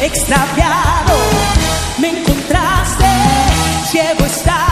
extraviado, me encontraste, Llevo estás.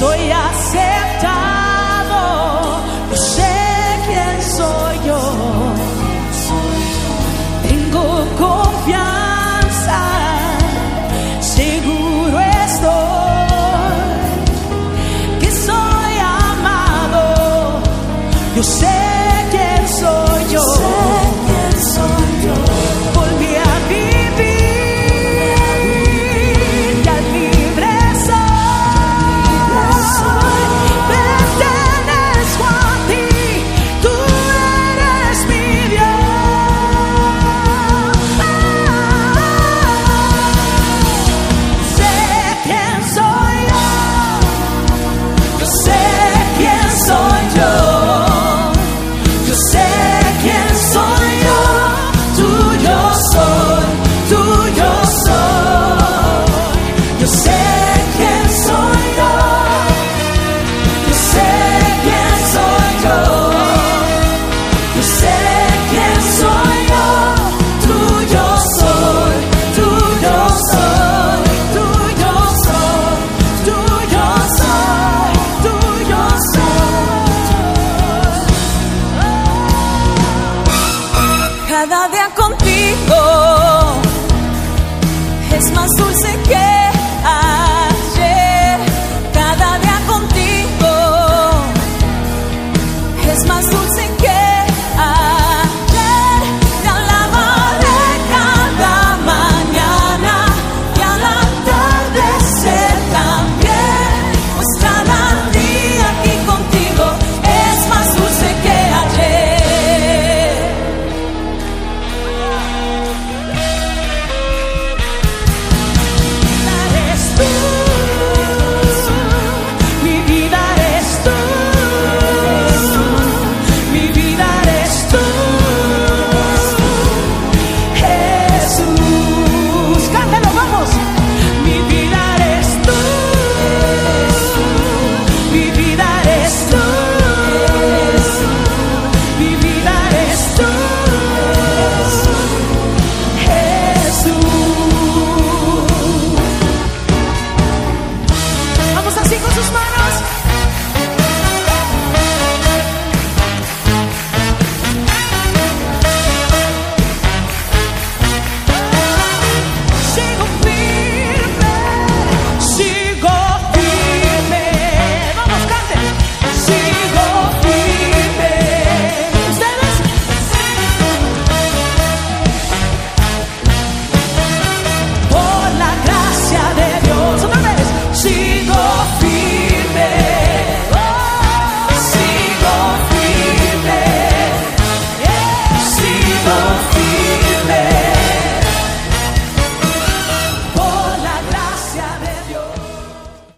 soy aceptado, yo sé quién soy. Tengo confianza, seguro estoy que soy amado, yo sé.